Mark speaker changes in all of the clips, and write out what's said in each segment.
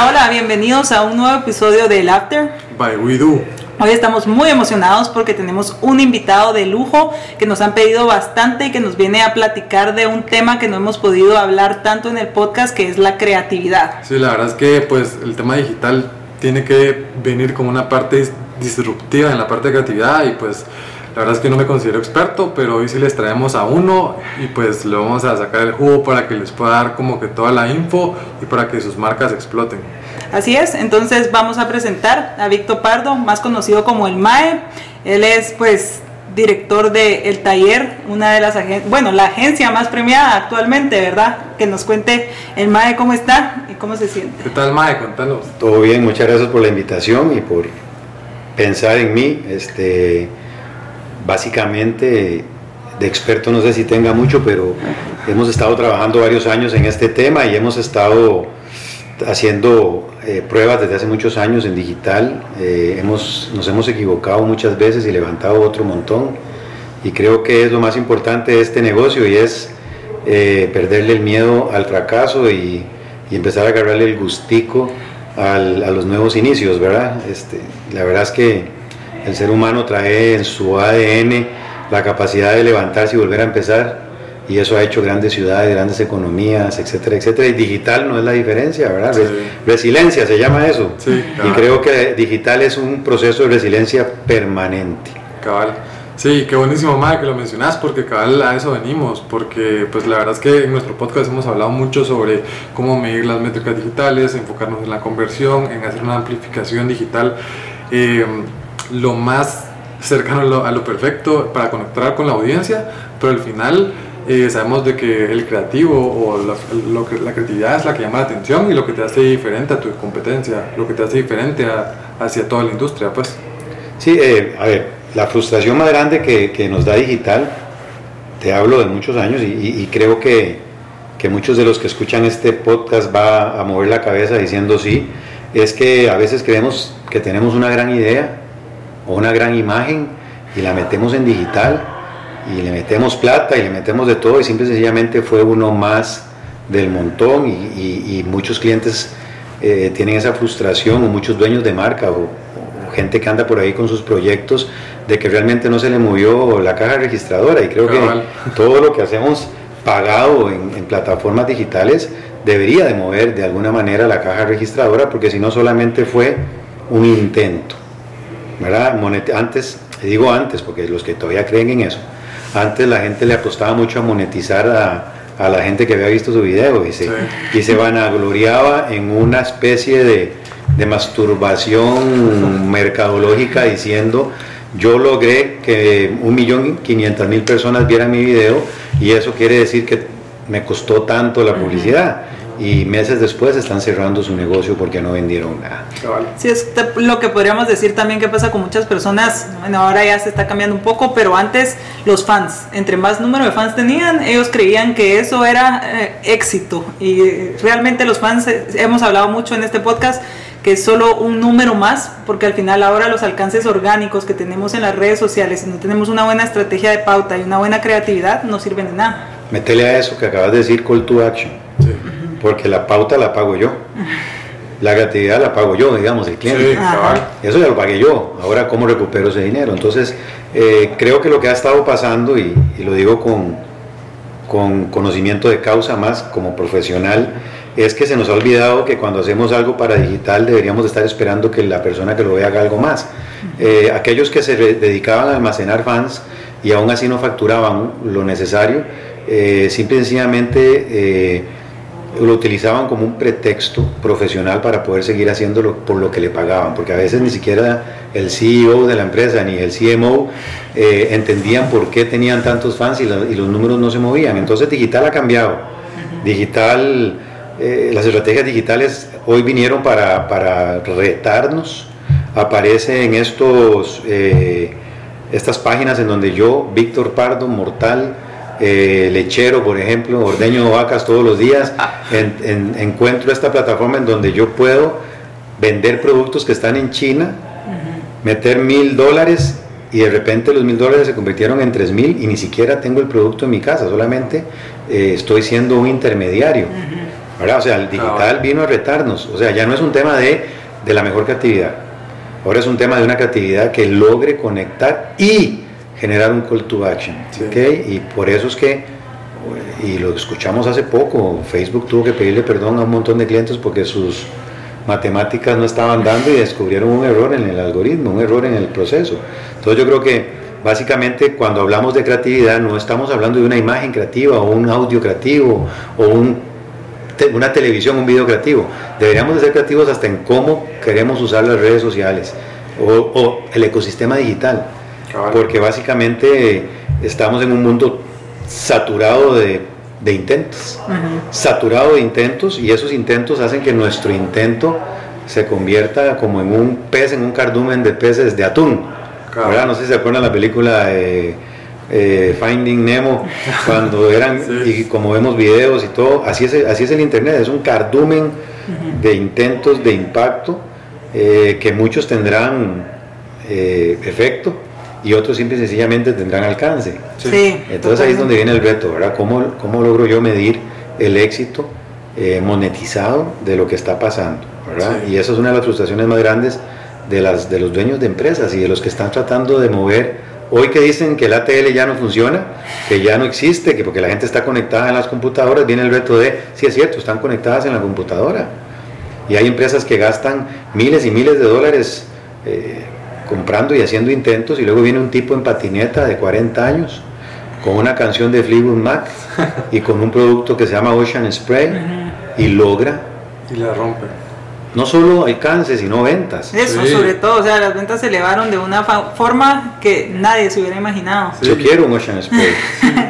Speaker 1: Hola, hola, bienvenidos a un nuevo episodio del After.
Speaker 2: By We Do.
Speaker 1: Hoy estamos muy emocionados porque tenemos un invitado de lujo que nos han pedido bastante y que nos viene a platicar de un tema que no hemos podido hablar tanto en el podcast, que es la creatividad.
Speaker 2: Sí, la verdad es que pues el tema digital tiene que venir como una parte disruptiva en la parte de creatividad y pues la verdad es que no me considero experto, pero hoy sí les traemos a uno y pues le vamos a sacar el jugo para que les pueda dar como que toda la info y para que sus marcas exploten.
Speaker 1: Así es, entonces vamos a presentar a Víctor Pardo, más conocido como el MAE. Él es pues director de El Taller, una de las agencias, bueno, la agencia más premiada actualmente, ¿verdad? Que nos cuente el MAE cómo está y cómo se siente.
Speaker 2: ¿Qué tal MAE? Cuéntanos.
Speaker 3: Todo bien, muchas gracias por la invitación y por pensar en mí. Este, básicamente de experto no sé si tenga mucho, pero hemos estado trabajando varios años en este tema y hemos estado haciendo eh, pruebas desde hace muchos años en digital. Eh, hemos, nos hemos equivocado muchas veces y levantado otro montón. Y creo que es lo más importante de este negocio y es eh, perderle el miedo al fracaso y, empezar a agarrarle el gustico a los nuevos inicios, ¿verdad? Este, la verdad es que el ser humano trae en su ADN la capacidad de levantarse y volver a empezar y eso ha hecho grandes ciudades, grandes economías, etcétera, etcétera. Y digital no es la diferencia, ¿verdad? Resiliencia se llama eso. Y creo que digital es un proceso de resiliencia permanente.
Speaker 2: Cabal. Sí, qué buenísimo, Madre, que lo mencionas, porque cabal a eso venimos, porque pues la verdad es que en nuestro podcast hemos hablado mucho sobre cómo medir las métricas digitales, enfocarnos en la conversión, en hacer una amplificación digital. Eh, lo más cercano a lo, perfecto para conectar con la audiencia, pero al final eh, sabemos de que el creativo o la, lo la creatividad es la que llama la atención y lo que te hace diferente a tu competencia, lo que te hace diferente hacia toda la industria, pues.
Speaker 3: Sí, eh, a ver, la frustración más grande que, que, nos da digital, te hablo de muchos años y, y, creo que, que muchos de los que escuchan este podcast va a mover la cabeza diciendo sí, es que a veces creemos que tenemos una gran idea o una gran imagen y la metemos en digital y le metemos plata y le metemos de todo y simple y sencillamente fue uno más del montón y, muchos clientes eh, tienen esa frustración o muchos dueños de marca o, gente que anda por ahí con sus proyectos de que realmente no se le movió la caja registradora y creo que todo lo que hacemos pagado en, en plataformas digitales debería de mover de alguna manera la caja registradora porque si no solamente fue un intento. ¿Verdad? antes, digo antes, porque los que todavía creen en eso, antes la gente le apostaba mucho a monetizar a, a la gente que había visto su video y se, y se vanagloriaba en una especie de, de masturbación mercadológica diciendo yo logré que un millón quinientas mil personas vieran mi video y eso quiere decir que me costó tanto la publicidad y meses después están cerrando su negocio porque no vendieron nada.
Speaker 1: Sí, es lo que podríamos decir también que pasa con muchas personas, bueno, ahora ya se está cambiando un poco, pero antes los fans, entre más número de fans tenían, ellos creían que eso era eh, éxito y realmente los fans, eh, hemos hablado mucho en este podcast, que es solo un número más, porque al final ahora los alcances orgánicos que tenemos en las redes sociales, si no tenemos una buena estrategia de pauta y una buena creatividad, no sirven de nada.
Speaker 3: Metele a eso que acabas de decir, call to action. Porque la pauta la pago yo. La creatividad la pago yo, digamos, el cliente. Eso ya lo pagué yo. Ahora, ¿cómo recupero ese dinero? Entonces, eh, creo que lo que ha estado pasando, y, lo digo con, con conocimiento de causa más como profesional, es que se nos ha olvidado que cuando hacemos algo para digital deberíamos estar esperando que la persona que lo vea haga algo más. Eh, aquellos que se dedicaban a almacenar fans y aún así no facturaban lo necesario, eh, simple y sencillamente lo utilizaban como un pretexto profesional para poder seguir haciéndolo por lo que le pagaban, porque a veces ni siquiera el CEO de la empresa ni el CMO eh, entendían por qué tenían tantos fans y, los números no se movían. Entonces digital ha cambiado. Digital, eh, las estrategias digitales hoy vinieron para, para retarnos. Aparecen estos, eh, estas páginas en donde yo, Víctor Pardo, mortal, eh, lechero, por ejemplo, ordeño vacas todos los días, encuentro esta plataforma en donde yo puedo vender productos que están en China, meter mil dólares y de repente los mil dólares se convirtieron en tres mil y ni siquiera tengo el producto en mi casa, solamente eh, estoy siendo un intermediario. O sea, el digital vino a retarnos. O sea, ya no es un tema de, de la mejor creatividad. Ahora es un tema de una creatividad que logre conectar y generar un call to action. Y por eso es que, y lo escuchamos hace poco, Facebook tuvo que pedirle perdón a un montón de clientes porque sus matemáticas no estaban dando y descubrieron un error en el algoritmo, un error en el proceso. Entonces yo creo que básicamente cuando hablamos de creatividad no estamos hablando de una imagen creativa o un audio creativo o un una televisión, un video creativo. Deberíamos de ser creativos hasta en cómo queremos usar las redes sociales o, el ecosistema digital. Porque básicamente estamos en un mundo saturado de, intentos. Saturado de intentos y esos intentos hacen que nuestro intento se convierta como en un pez, en un cardumen de peces de atún. No sé si se acuerdan la película de eh, Finding Nemo, cuando eran, y como vemos videos y todo, así es, así es el Internet, es un cardumen de intentos de impacto eh, que muchos tendrán eh, efecto y otros simple y sencillamente tendrán alcance. Entonces ahí es donde viene el reto, ¿verdad? ¿Cómo, cómo logro yo medir el éxito monetizado de lo que está pasando? Y esa es una de las frustraciones más grandes de, las, de los dueños de empresas y de los que están tratando de mover Hoy que dicen que el ATL ya no funciona, que ya no existe, que porque la gente está conectada en las computadoras, viene el reto de, sí es cierto, están conectadas en la computadora. Y hay empresas que gastan miles y miles de dólares eh, comprando y haciendo intentos y luego viene un tipo en patineta de 40 años con una canción de Fleetwood Mac y con un producto que se llama Ocean Spray y logra
Speaker 2: y la rompe
Speaker 3: no solo alcance, sino ventas.
Speaker 1: Eso, sobre todo, o sea, las ventas se elevaron de una forma que nadie se hubiera imaginado.
Speaker 3: Yo quiero un Ocean Spray.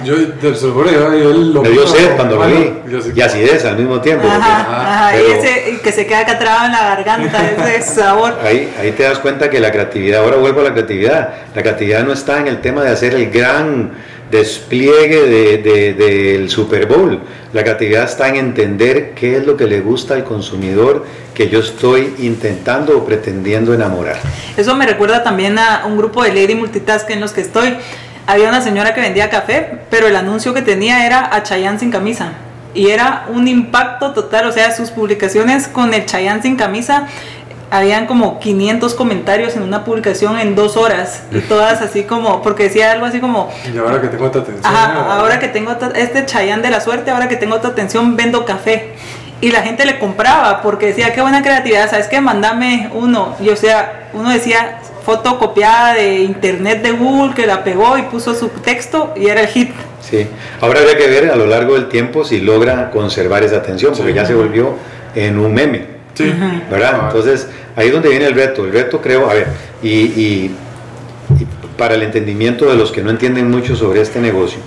Speaker 2: yo, te seguro, yo, yo lo
Speaker 3: Me dio sed cuando lo vi. Y acidez al mismo tiempo.
Speaker 1: Ajá, y, ese, que se queda atrás en la garganta, ese sabor.
Speaker 3: Ahí, ahí te das cuenta que la creatividad, ahora vuelvo a la creatividad, la creatividad no está en el tema de hacer el gran despliegue del de, Super Bowl. La creatividad está en entender qué es lo que le gusta al consumidor que yo estoy intentando o pretendiendo enamorar.
Speaker 1: Eso me recuerda también a un grupo de Lady Multitask en los que estoy. Había una señora que vendía café, pero el anuncio que tenía era a Chayanne sin camisa. Y era un impacto total, o sea, sus publicaciones con el Chayanne sin camisa habían como 500 comentarios en una publicación en dos horas y todas así como porque decía algo así como
Speaker 2: y ahora que tengo esta atención
Speaker 1: ahora que tengo este chayán de la suerte ahora que tengo esta atención vendo café. Y la gente le compraba porque decía qué buena creatividad sabes qué mándame uno y o sea uno decía foto copiada de internet de Google que la pegó y puso su texto y era el hit.
Speaker 3: Sí. Ahora habría que ver a lo largo del tiempo si logra conservar esa atención porque ya se volvió en un meme ¿Verdad? Entonces, ahí es donde viene el reto. El reto creo, a ver, y, para el entendimiento de los que no entienden mucho sobre este negocio,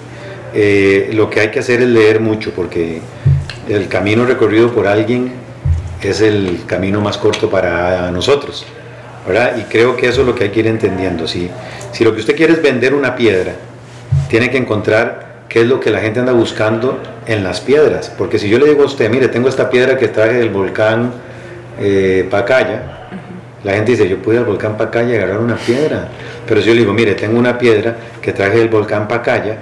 Speaker 3: eh, lo que hay que hacer es leer mucho, porque el camino recorrido por alguien es el camino más corto para nosotros. ¿verdad? Y creo que eso es lo que hay que ir entendiendo. Si, si lo que usted quiere es vender una piedra, tiene que encontrar qué es lo que la gente anda buscando en las piedras. Porque si yo le digo a usted, mire, tengo esta piedra que traje del volcán eh, Pacaya, la gente dice, yo pude al volcán Pacaya y agarrar una piedra. Pero si yo le digo, mire, tengo una piedra que traje del volcán Pacaya,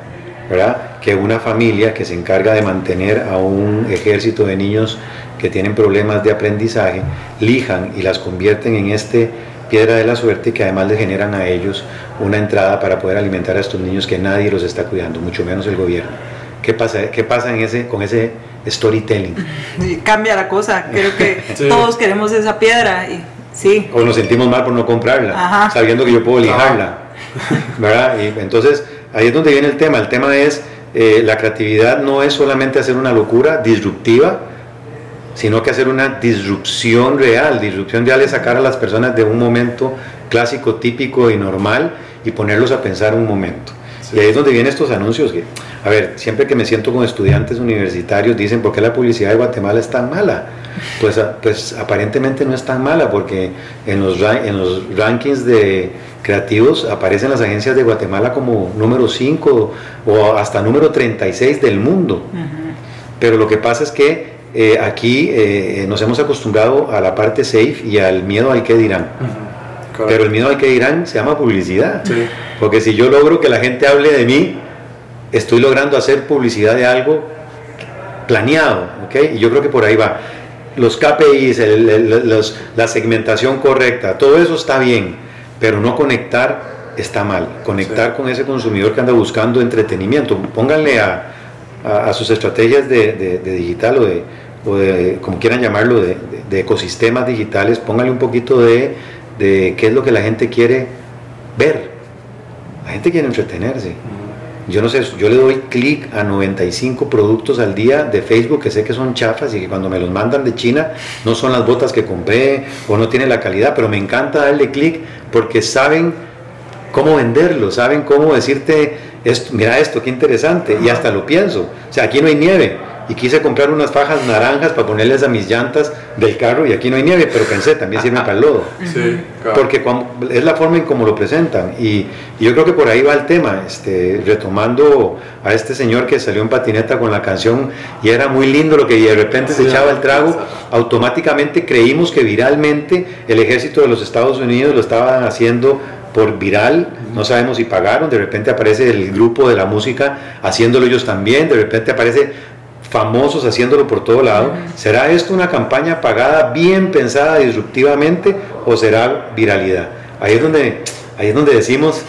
Speaker 3: ¿verdad? Que una familia que se encarga de mantener a un ejército de niños que tienen problemas de aprendizaje, lijan y las convierten en este piedra de la suerte que además le generan a ellos una entrada para poder alimentar a estos niños que nadie los está cuidando, mucho menos el gobierno. ¿Qué pasa, qué pasa en ese, con ese storytelling.
Speaker 1: cambia la cosa, creo que todos queremos esa piedra y sí.
Speaker 3: O nos sentimos mal por no comprarla, sabiendo que yo puedo lijarla. ¿verdad? Y entonces ahí es donde viene el tema. El tema es, eh, la creatividad no es solamente hacer una locura disruptiva, sino que hacer una disrupción real. Disrupción real es sacar a las personas de un momento clásico, típico y normal y ponerlos a pensar un momento. Y ahí es donde vienen estos anuncios que, a ver, siempre que me siento con estudiantes universitarios dicen, ¿por qué la publicidad de Guatemala es tan mala? Pues, pues aparentemente no es tan mala porque en los, en los rankings de creativos aparecen las agencias de Guatemala como número 5 o hasta número 36 del mundo. Pero lo que pasa es que eh, aquí eh, nos hemos acostumbrado a la parte safe y al miedo al que dirán. Pero el miedo al que dirán se llama publicidad. Porque si yo logro que la gente hable de mí, estoy logrando hacer publicidad de algo planeado, ¿ok? Y yo creo que por ahí va. Los KPIs, la segmentación correcta, todo eso está bien, pero no conectar está mal. Conectar con ese consumidor que anda buscando entretenimiento. Pónganle a, a, sus estrategias de, digital o de, o de, como quieran llamarlo, de, ecosistemas digitales, pónganle un poquito de, de qué es lo que la gente quiere ver. La gente quiere entretenerse. Yo no sé, yo le doy clic a 95 productos al día de Facebook que sé que son chafas y que cuando me los mandan de China no son las botas que compré o no tiene la calidad, pero me encanta darle clic porque saben cómo venderlo, saben cómo decirte, esto, mira esto, qué interesante, y hasta lo pienso. O sea, aquí no hay nieve, y quise comprar unas fajas naranjas para ponerles a mis llantas del carro y aquí no hay nieve, pero pensé, también sirven para el lodo. Porque es la forma en cómo lo presentan. Y, yo creo que por ahí va el tema, este, retomando a este señor que salió en patineta con la canción y era muy lindo lo que de repente se echaba el trago, automáticamente creímos que viralmente el ejército de los Estados Unidos lo estaban haciendo por viral, no sabemos si pagaron, de repente aparece el grupo de la música haciéndolo ellos también, de repente aparece famosos haciéndolo por todo lado. ¿Será esto una campaña pagada, bien pensada disruptivamente o será viralidad? Ahí es donde, ahí es donde decimos,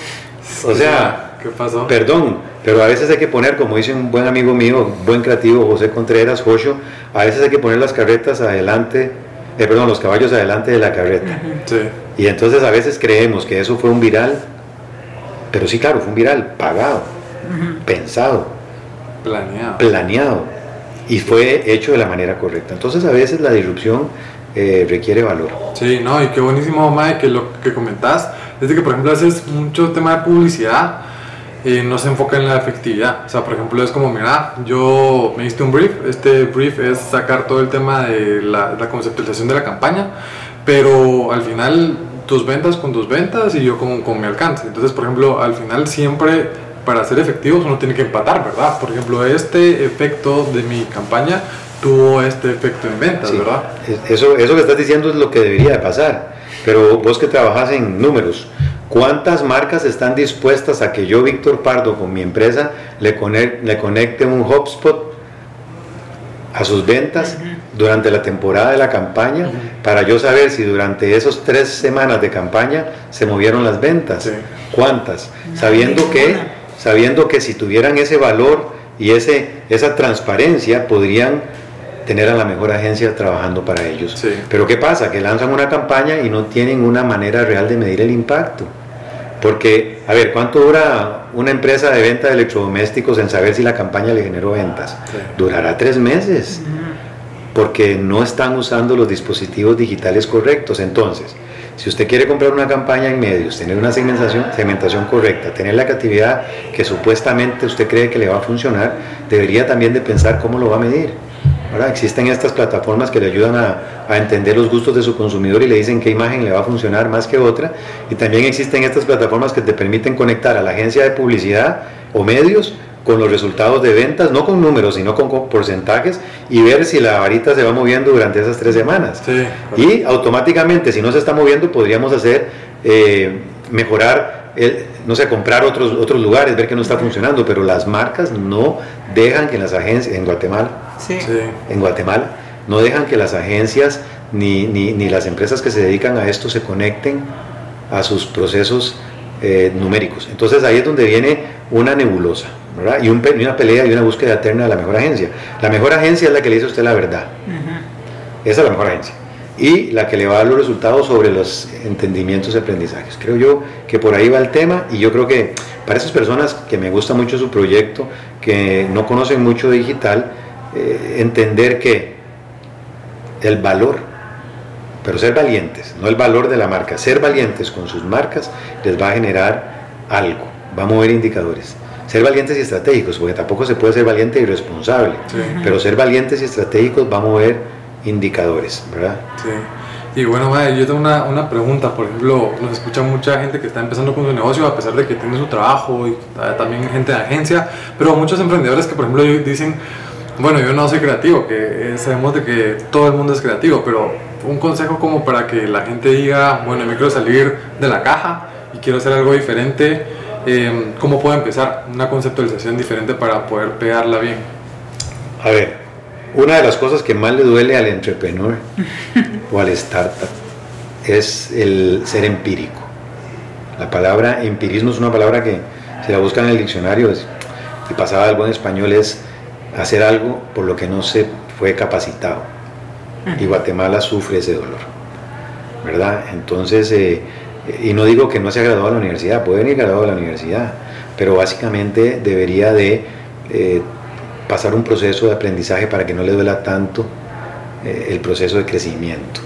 Speaker 3: o sea,
Speaker 2: ¿qué pasó?
Speaker 3: Perdón, pero a veces hay que poner, como dice un buen amigo mío, buen creativo, José Contreras, Jocho, a veces hay que poner las carretas adelante, eh, perdón, los caballos adelante de la carreta. Y entonces a veces creemos que eso fue un viral, pero sí, claro, fue un viral pagado, pensado,
Speaker 2: planeado.
Speaker 3: planeado y fue hecho de la manera correcta. Entonces a veces la disrupción eh, requiere valor.
Speaker 2: Sí, no, y qué buenísimo, Mae, que lo que comentás, es que por ejemplo haces mucho tema de publicidad y no se enfoca en la efectividad. O sea, por ejemplo, es como, mira, yo me diste un brief, este brief es sacar todo el tema de la, la conceptualización de la campaña, pero al final tus ventas con tus ventas y yo con, con mi alcance. Entonces, por ejemplo, al final siempre para ser efectivos uno tiene que empatar, ¿verdad? Por ejemplo, este efecto de mi campaña tuvo este efecto en ventas, ¿verdad?
Speaker 3: Eso, eso que estás diciendo es lo que debería de pasar. Pero vos que trabajas en números, ¿cuántas marcas están dispuestas a que yo, Víctor Pardo, con mi empresa, le, conecte, le conecte un HubSpot a sus ventas durante la temporada de la campaña para yo saber si durante esos tres semanas de campaña se movieron las ventas? ¿Cuántas? Sabiendo que sabiendo que si tuvieran ese valor y ese, esa transparencia, podrían tener a la mejor agencia trabajando para ellos. Pero ¿qué pasa? Que lanzan una campaña y no tienen una manera real de medir el impacto. Porque, a ver, ¿cuánto dura una empresa de venta de electrodomésticos en saber si la campaña le generó ventas? Durará tres meses, porque no están usando los dispositivos digitales correctos. Entonces, si usted quiere comprar una campaña en medios, tener una segmentación, correcta, tener la creatividad que supuestamente usted cree que le va a funcionar, debería también de pensar cómo lo va a medir. Ahora existen estas plataformas que le ayudan a, entender los gustos de su consumidor y le dicen qué imagen le va a funcionar más que otra. Y también existen estas plataformas que te permiten conectar a la agencia de publicidad o medios con los resultados de ventas, no con números, sino con porcentajes y ver si la varita se va moviendo durante esas tres semanas. y automáticamente, si no se está moviendo, podríamos hacer, eh, mejorar, no sé, comprar otros, otros lugares, ver que no está funcionando, pero las marcas no dejan que las agencias, en Guatemala, en Guatemala, no dejan que las agencias ni, ni, ni, las empresas que se dedican a esto se conecten a sus procesos eh, numéricos. Entonces ahí es donde viene una nebulosa. Y, una pelea y una búsqueda eterna de la mejor agencia. La mejor agencia es la que le dice a usted la verdad. Esa es la mejor agencia. Y la que le va a dar los resultados sobre los entendimientos y aprendizajes. Creo yo que por ahí va el tema y yo creo que para esas personas que me gusta mucho su proyecto, que no conocen mucho digital, eh, entender que el valor, pero ser valientes, no el valor de la marca, ser valientes con sus marcas les va a generar algo, va a mover indicadores ser valientes y estratégicos, porque tampoco se puede ser valiente y responsable, pero ser valientes y estratégicos va a mover indicadores, ¿verdad?
Speaker 2: Sí. Y bueno, madre, yo tengo una, una, pregunta, por ejemplo, nos escucha mucha gente que está empezando con su negocio a pesar de que tiene su trabajo y también gente de agencia, pero muchos emprendedores que por ejemplo dicen, bueno, yo no soy creativo, que sabemos de que todo el mundo es creativo, pero un consejo como para que la gente diga, bueno, yo quiero salir de la caja y quiero hacer algo diferente, Em, ¿cómo puedo empezar una conceptualización diferente para poder pegarla bien?
Speaker 3: A ver, una de las cosas que más le duele al entrepreneur o al startup es el ser empírico. La palabra empirismo es una palabra que si la buscan en el diccionario y pasaba algo en español es hacer algo por lo que no se fue capacitado. Y Guatemala sufre ese dolor, ¿verdad? Entonces, eh, y no digo que no se ha graduado a la universidad, puede venir graduado a la universidad, pero básicamente debería de eh, pasar un proceso de aprendizaje para que no le duela tanto eh, el proceso de crecimiento.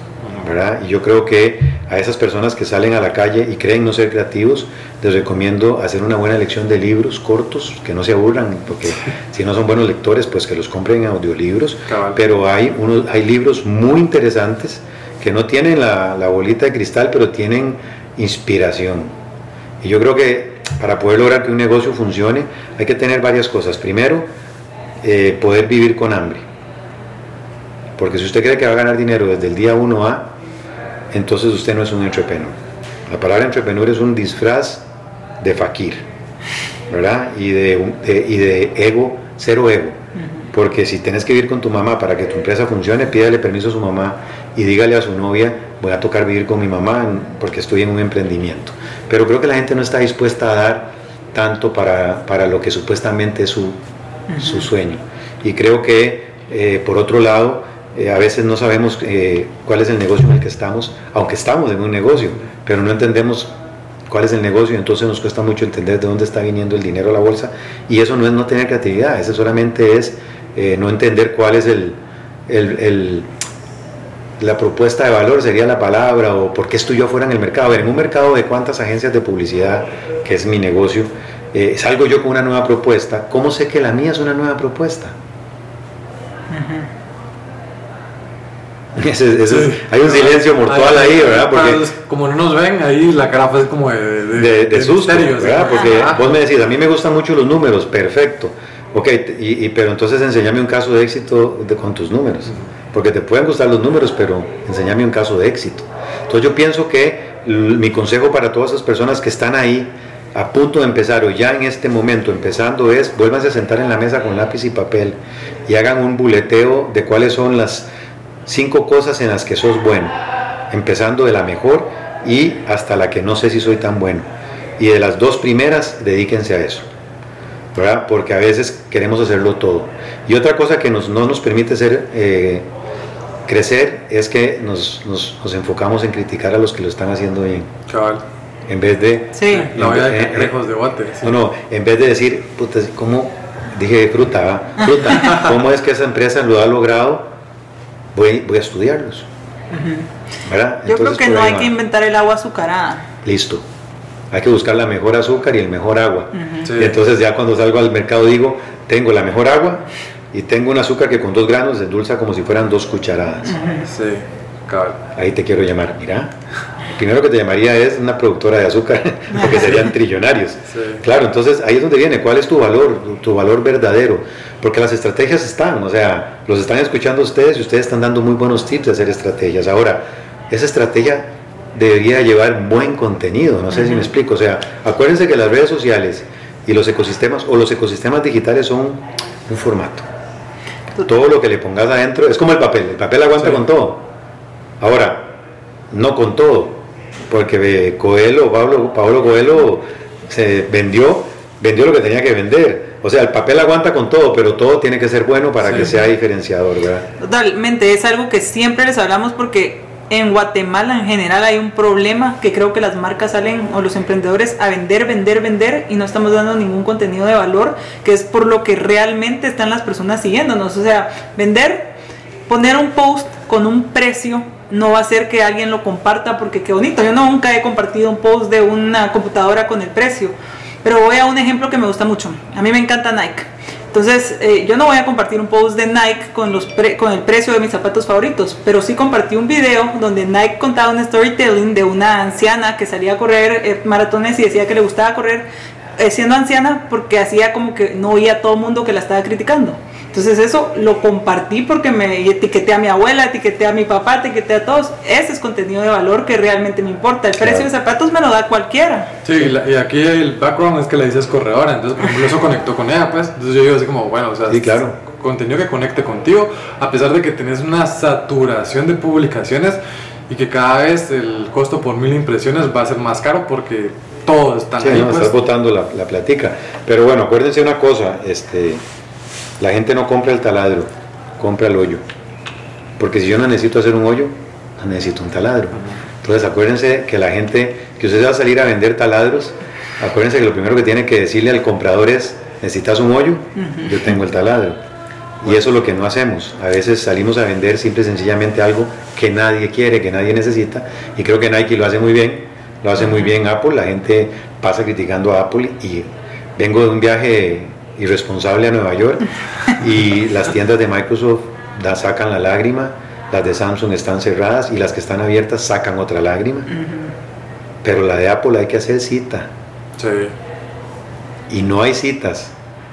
Speaker 3: ¿verdad? Y yo creo que a esas personas que salen a la calle y creen no ser creativos, les recomiendo hacer una buena elección de libros cortos, que no se aburran, porque si no son buenos lectores, pues que los compren en audiolibros. Pero hay, unos, hay libros muy interesantes que no tienen la, la bolita de cristal, pero tienen inspiración. Y yo creo que para poder lograr que un negocio funcione hay que tener varias cosas. Primero, eh, poder vivir con hambre. Porque si usted cree que va a ganar dinero desde el día 1 a, entonces usted no es un entrepreneur. La palabra entrepreneur es un disfraz de fakir, ¿verdad? Y de, y de ego, cero ego. Porque si tienes que vivir con tu mamá para que tu empresa funcione, pídale permiso a su mamá y dígale a su novia, voy a tocar vivir con mi mamá porque estoy en un emprendimiento. Pero creo que la gente no está dispuesta a dar tanto para, para lo que supuestamente es su, su sueño. Y creo que, eh, por otro lado, eh, a veces no sabemos eh, cuál es el negocio en el que estamos, aunque estamos en un negocio, pero no entendemos cuál es el negocio, entonces nos cuesta mucho entender de dónde está viniendo el dinero a la bolsa. Y eso no es no tener creatividad, eso solamente es no entender cuál es el, el, la propuesta de valor, sería la palabra, o por qué estoy yo fuera en el mercado. A ver, en un mercado de cuántas agencias de publicidad, que es mi negocio, eh, salgo yo con una nueva propuesta, ¿cómo sé que la mía es una nueva propuesta? hay un silencio mortal ahí, ¿verdad? Porque
Speaker 2: como no nos ven, ahí la cara fue como
Speaker 3: de, de, susto, ¿verdad? Porque vos me decís, a mí me gustan mucho los números, perfecto. Ok, y, pero entonces enséñame un caso de éxito con tus números. Porque te pueden gustar los números, pero enséñame un caso de éxito. Entonces yo pienso que mi consejo para todas esas personas que están ahí a punto de empezar o ya en este momento empezando es, vuélvanse a sentar en la mesa con lápiz y papel y hagan un buleteo de cuáles son las cinco cosas en las que sos bueno, empezando de la mejor y hasta la que no sé si soy tan bueno. Y de las dos primeras, dedíquense a eso. ¿verdad? Porque a veces queremos hacerlo todo. Y otra cosa que nos, no nos permite ser, eh, crecer es que nos, nos, nos, enfocamos en criticar a los que lo están haciendo bien.
Speaker 2: Cabal
Speaker 3: en vez de...
Speaker 2: Sí. No, de lejos de bote.
Speaker 3: No, no, en vez de decir, puta, ¿cómo? Dije fruta, fruta. ¿Cómo es que esa empresa lo ha logrado? Voy, voy a estudiarlos.
Speaker 1: Yo creo que no hay que inventar el agua azucarada.
Speaker 3: Listo. Hay que buscar la mejor azúcar y el mejor agua. Y entonces ya cuando salgo al mercado digo, tengo la mejor agua y tengo un azúcar que con dos granos se endulza como si fueran dos cucharadas.
Speaker 2: Sí,
Speaker 3: Ahí te quiero llamar, mira primero que te llamaría es una productora de azúcar, porque serían trillonarios. Claro, entonces ahí es donde viene, ¿cuál es tu valor, tu valor verdadero? Porque las estrategias están, o sea, los están escuchando ustedes y ustedes están dando muy buenos tips de hacer estrategias. Ahora, esa estrategia debería llevar buen contenido, no sé si me explico, o sea, acuérdense que las redes sociales y los ecosistemas o los ecosistemas digitales son un formato. Todo lo que le pongas adentro es como el papel, el papel aguanta con todo. Ahora, no con todo porque Coelho, Pablo, Pablo Coelho se vendió, vendió lo que tenía que vender. O sea, el papel aguanta con todo, pero todo tiene que ser bueno para que sea diferenciador, ¿verdad?
Speaker 1: Totalmente, es algo que siempre les hablamos porque en Guatemala en general hay un problema que creo que las marcas salen o los emprendedores a vender, vender, vender y no estamos dando ningún contenido de valor, que es por lo que realmente están las personas siguiéndonos. O sea, vender, poner un post con un precio no va a ser que alguien lo comparta porque qué bonito. Yo nunca he compartido un post de una computadora con el precio, pero voy a un ejemplo que me gusta mucho. A mí me encanta Nike. Entonces, eh, yo no voy a compartir un post de Nike con, los con el precio de mis zapatos favoritos, pero sí compartí un video donde Nike contaba un storytelling de una anciana que salía a correr eh, maratones y decía que le gustaba correr eh, siendo anciana porque hacía como que no oía a todo el mundo que la estaba criticando. Entonces eso lo compartí porque me etiqueté a mi abuela, etiqueté a mi papá, etiqueté a todos. Ese es contenido de valor que realmente me importa. El precio de zapatos me lo da cualquiera.
Speaker 2: Sí, y aquí el background es que le dices corredora, entonces por ejemplo eso conectó con ella, pues. Entonces yo digo así como, bueno, o sea,
Speaker 3: sí, claro.
Speaker 2: contenido que conecte contigo, a pesar de que tenés una saturación de publicaciones y que cada vez el costo por mil impresiones va a ser más caro porque todo está
Speaker 3: sí, No, pues. estás botando la, la platica. Pero bueno, acuérdense una cosa, este, la gente no compra el taladro, compra el hoyo. Porque si yo no necesito hacer un hoyo, necesito un taladro. Entonces acuérdense que la gente, que usted va a salir a vender taladros, acuérdense que lo primero que tiene que decirle al comprador es, ¿necesitas un hoyo? Yo tengo el taladro. Y eso es lo que no hacemos. A veces salimos a vender simple y sencillamente algo que nadie quiere, que nadie necesita. Y creo que Nike lo hace muy bien. Lo hace muy bien Apple. La gente pasa criticando a Apple. Y vengo de un viaje irresponsable a Nueva York. Y las tiendas de Microsoft da, sacan la lágrima. Las de Samsung están cerradas. Y las que están abiertas sacan otra lágrima. Pero la de Apple hay que hacer cita.
Speaker 2: Sí.
Speaker 3: Y no hay citas.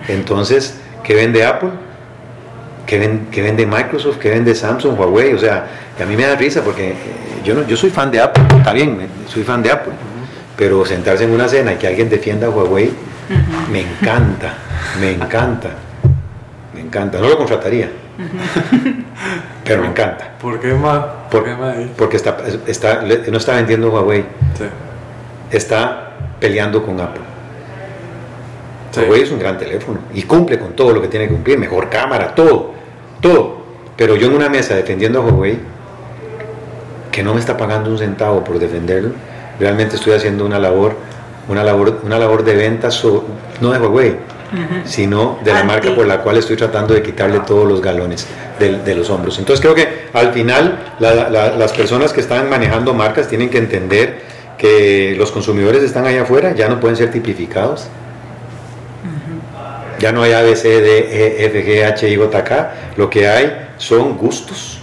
Speaker 3: Entonces, ¿qué vende Apple? ¿Qué, vende Microsoft? ¿Qué vende Samsung, Huawei? O sea, a mí me da risa porque eh, yo, no, yo soy fan de Apple, está bien, soy fan de Apple. Pero sentarse en una cena y que alguien defienda a Huawei, me encanta, me encanta, me encanta. No lo contrataría, pero me encanta.
Speaker 2: ¿Por qué más?
Speaker 3: porque está, está, no está vendiendo Huawei, está peleando con Apple. Huawei es un gran teléfono y cumple con todo lo que tiene que cumplir, mejor cámara, todo, todo. Pero yo en una mesa defendiendo a Huawei, que no me está pagando un centavo por defenderlo, realmente estoy haciendo una labor, una labor, una labor de ventas, no de Huawei, sino de la marca por la cual estoy tratando de quitarle todos los galones de, los hombros. Entonces creo que al final las personas que están manejando marcas tienen que entender que los consumidores están allá afuera, ya no pueden ser tipificados ya no hay A, B, C, D, E, F, G, H, I, J, K. Lo que hay son gustos.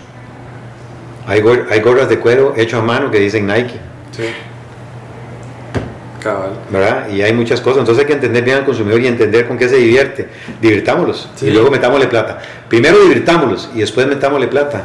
Speaker 3: Hay, hay gorras de cuero hecho a mano que dicen Nike.
Speaker 2: Sí. Cabal.
Speaker 3: ¿Verdad? Y hay muchas cosas. Entonces hay que entender bien al consumidor y entender con qué se divierte. Divirtámoslos. Y luego metámosle plata. Primero divirtámoslos y después metámosle plata.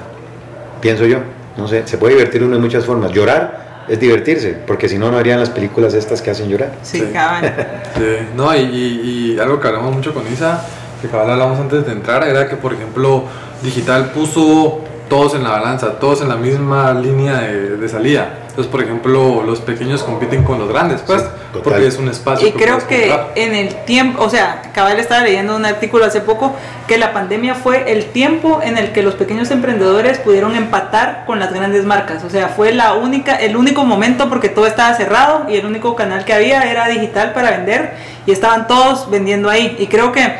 Speaker 3: Pienso yo. No sé, se puede divertir uno de muchas formas. Llorar es divertirse, porque si no, no harían las películas estas que hacen llorar.
Speaker 1: Sí, cabal.
Speaker 2: No, y, algo que hablamos mucho con Isa, que cabal hablamos antes de entrar, era que, por ejemplo, Digital puso todos en la balanza, todos en la misma línea de salida. Entonces, por ejemplo, los pequeños compiten con los grandes, pues, porque es un espacio.
Speaker 1: Y creo que en el tiempo, o sea, Cabal estaba leyendo un artículo hace poco que la pandemia fue el tiempo en el que los pequeños emprendedores pudieron empatar con las grandes marcas. O sea, fue la única, el único momento porque todo estaba cerrado y el único canal que había era digital para vender y estaban todos vendiendo ahí. Y creo que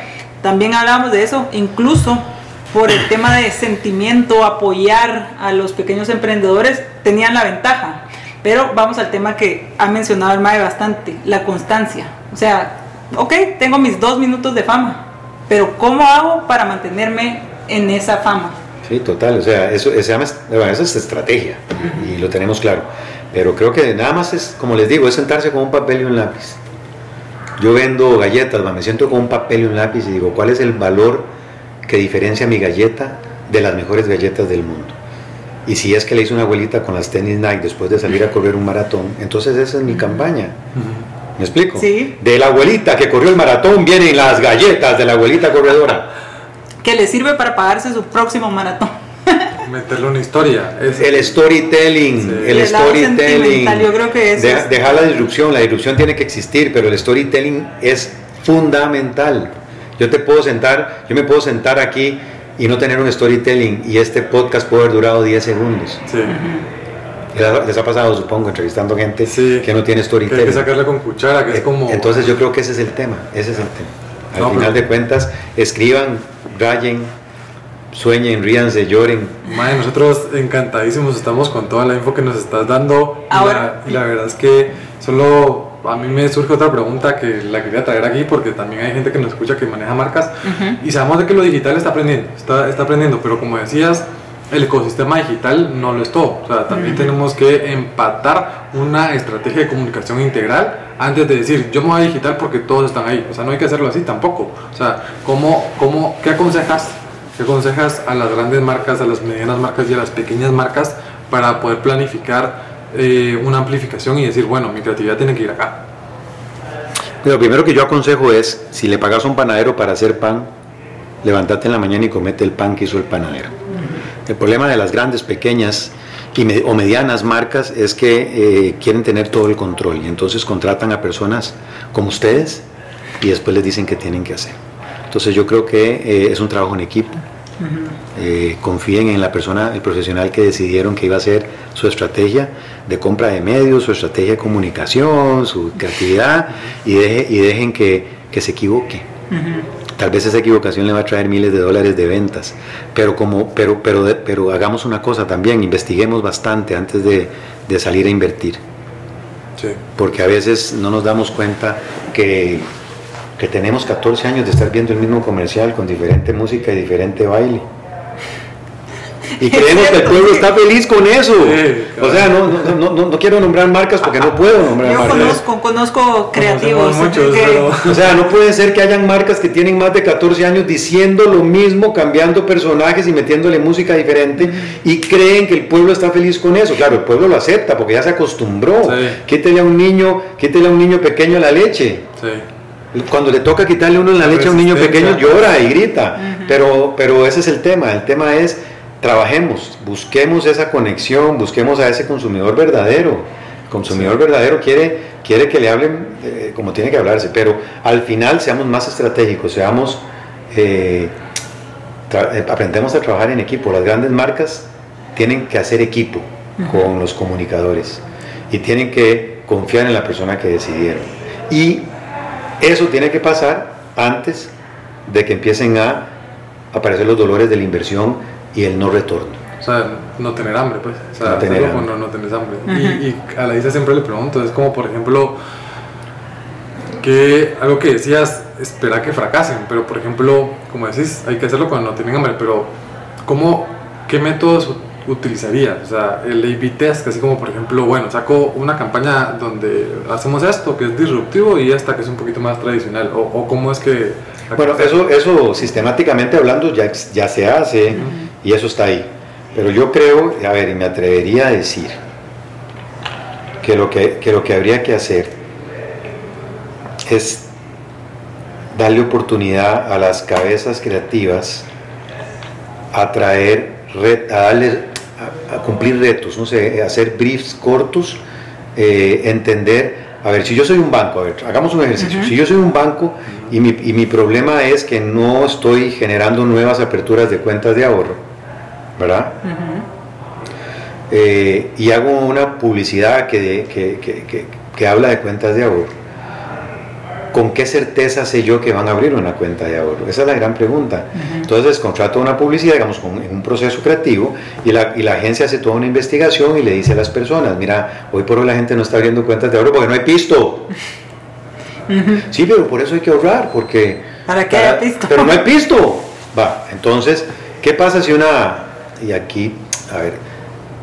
Speaker 1: también hablábamos de eso, incluso por el tema de sentimiento, apoyar a los pequeños emprendedores, tenían la ventaja. Pero vamos al tema que ha mencionado el MAE bastante, la constancia. O sea, ok, tengo mis dos minutos de fama, pero ¿cómo hago para mantenerme en esa fama?
Speaker 3: Sí, total, o sea, eso, eso es estrategia y lo tenemos claro. Pero creo que nada más es, como les digo, es sentarse con un papel y un lápiz. Yo vendo galletas, me siento con un papel y un lápiz y digo, ¿cuál es el valor que diferencia mi galleta de las mejores galletas del mundo? Y si es que le hice una abuelita con las tenis Nike después de salir a correr un maratón, entonces esa es mi campaña. ¿Me explico?
Speaker 1: Sí.
Speaker 3: De la abuelita que corrió el maratón vienen las galletas de la abuelita corredora.
Speaker 1: Que le sirve para pagarse su próximo maratón.
Speaker 2: Meterle una historia.
Speaker 3: El storytelling. El, storytelling.
Speaker 1: Yo creo que es.
Speaker 3: dejar la disrupción. La disrupción tiene que existir, pero el storytelling es fundamental. Yo te puedo sentar, yo me puedo sentar aquí y no tener un storytelling y este podcast puede haber durado 10 segundos.
Speaker 2: Sí.
Speaker 3: Les ha pasado, supongo, entrevistando gente que no tiene storytelling.
Speaker 2: hay que sacarla con cuchara, que es como...
Speaker 3: Entonces yo creo que ese es el tema, ese es el tema. Al final de cuentas, escriban, rayen, sueñen, ríanse, lloren.
Speaker 2: Madre, nosotros encantadísimos estamos con toda la info que nos estás dando. y la verdad es que solo a mí me surge otra pregunta que la quería traer aquí porque también hay gente que nos escucha que maneja marcas y sabemos de que lo digital está aprendiendo, está, está aprendiendo, pero como decías, el ecosistema digital no lo es todo. O sea, también tenemos que empatar una estrategia de comunicación integral antes de decir, yo me voy a digital porque todos están ahí. O sea, no hay que hacerlo así tampoco. O sea, ¿cómo, cómo, ¿qué aconsejas? ¿Qué aconsejas a las grandes marcas, a las medianas marcas y a las pequeñas marcas para poder planificar eh, una amplificación y decir, bueno, mi creatividad tiene que ir acá?
Speaker 3: Lo primero que yo aconsejo es, si le pagas a un panadero para hacer pan, levántate en la mañana y comete el pan que hizo el panadero. El problema de las grandes, pequeñas o medianas marcas es que eh, quieren tener todo el control y entonces contratan a personas como ustedes y después les dicen qué tienen que hacer. Entonces yo creo que eh, es un trabajo en equipo. Eh, confíen en la persona, el profesional que decidieron que iba a ser su estrategia de compra de medios, su estrategia de comunicación, su creatividad y, y dejen que, que se equivoque. Tal vez esa equivocación le va a traer miles de dólares de ventas, pero, como, pero, pero, pero hagamos una cosa también, investiguemos bastante antes de, de salir a invertir. Porque a veces no nos damos cuenta que, que tenemos 14 años de estar viendo el mismo comercial con diferente música y diferente baile. Y creemos que el pueblo está feliz con eso. o sea, no, no, no, no, quiero nombrar marcas porque no puedo nombrar marcas.
Speaker 1: Yo conozco, conozco creativos.
Speaker 3: O sea, no puede ser que hayan marcas que tienen más de 14 años diciendo lo mismo, cambiando personajes y metiéndole música diferente y creen que el pueblo está feliz con eso. Claro, el pueblo lo acepta porque ya se acostumbró. Sí. Quítele a un niño, quítele a un niño pequeño la leche. Cuando le toca quitarle uno la leche a un niño pequeño llora y grita. pero, pero ese es el tema. El tema es trabajemos, busquemos esa conexión, busquemos a ese consumidor verdadero. El consumidor verdadero quiere, quiere que le hablen eh, como tiene que hablarse, pero al final seamos más estratégicos, seamos, eh, eh, aprendemos a trabajar en equipo. Las grandes marcas tienen que hacer equipo con los comunicadores y tienen que confiar en la persona que decidieron. Y eso tiene que pasar antes de que empiecen a aparecer los dolores de la inversión y el no retorno.
Speaker 2: O sea, no tener hambre, pues. O sea, no tener hambre. No, no tenés hambre. y, a la Isa siempre le pregunto, es como, por ejemplo, que algo que decías, espera que fracasen, pero por ejemplo, como decís, hay que hacerlo cuando no tienen hambre, pero ¿cómo, qué métodos utilizarías? O sea, el A-B test, así como por ejemplo, bueno, saco una campaña donde hacemos esto, que es disruptivo, y esta que es un poquito más tradicional, o, o cómo es que...
Speaker 3: Bueno, eso, eso sistemáticamente hablando ya, ya se hace y eso está ahí. Pero yo creo, a ver, y me atrevería a decir que lo que, lo que habría que hacer es darle oportunidad a las cabezas creativas a traer, a darle, a, cumplir retos, no sé, hacer briefs cortos, eh, entender, a ver, si yo soy un banco, a ver, hagamos un ejercicio, si yo soy un banco y mi, y mi problema es que no estoy generando nuevas aperturas de cuentas de ahorro, ¿verdad? Eh, y hago una publicidad que, que, habla de cuentas de ahorro. ¿Con qué certeza sé yo que van a abrir una cuenta de ahorro? Esa es la gran pregunta. Entonces contrato una publicidad, digamos, con un proceso creativo y la, y la agencia hace toda una investigación y le dice a las personas, mira, hoy por hoy la gente no está abriendo cuentas de ahorro porque no hay pisto. Sí, pero por eso hay que ahorrar, porque...
Speaker 1: ¿Para qué hay pisto?
Speaker 3: Pero no hay pisto. Va, entonces, ¿qué pasa si una y aquí, a ver,